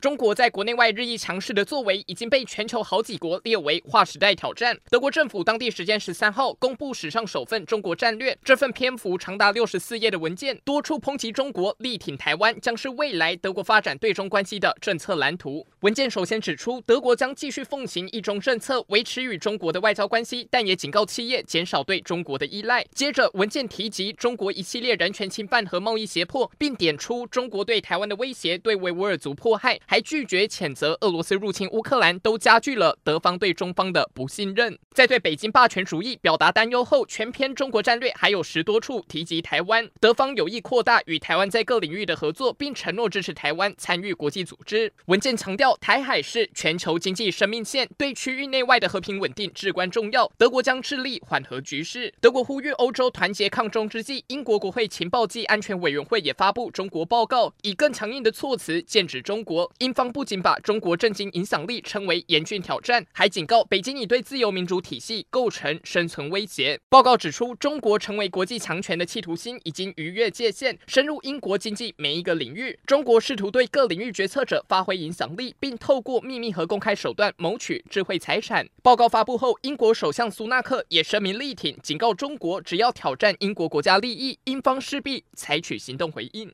中国在国内外日益强势的作为，已经被全球好几国列为划时代挑战。德国政府当地时间十三号公布史上首份中国战略，这份篇幅长达六十四页的文件，多处抨击中国，力挺台湾，将是未来德国发展对中关系的政策蓝图。文件首先指出，德国将继续奉行一中政策，维持与中国的外交关系，但也警告企业减少对中国的依赖。接着，文件提及中国一系列人权侵犯和贸易胁迫，并点出中国对台湾的威胁、对维吾尔族迫害。还拒绝谴责俄罗斯入侵乌克兰，都加剧了德方对中方的不信任。在对北京霸权主义表达担忧后，全篇中国战略还有十多处提及台湾。德方有意扩大与台湾在各领域的合作，并承诺支持台湾参与国际组织。文件强调，台海是全球经济生命线，对区域内外的和平稳定至关重要。德国将致力缓和局势。德国呼吁欧洲团结抗中之际，英国国会情报暨安全委员会也发布中国报告，以更强硬的措辞剑指中国。英方不。仅把中国政经影响力称为严峻挑战，还警告北京已对自由民主体系构成生存威胁。报告指出，中国成为国际强权的企图心已经逾越界限，深入英国经济每一个领域。中国试图对各领域决策者发挥影响力，并透过秘密和公开手段谋取智慧财产。报告发布后，英国首相苏纳克也声明力挺，警告中国只要挑战英国国家利益，英方势必采取行动回应。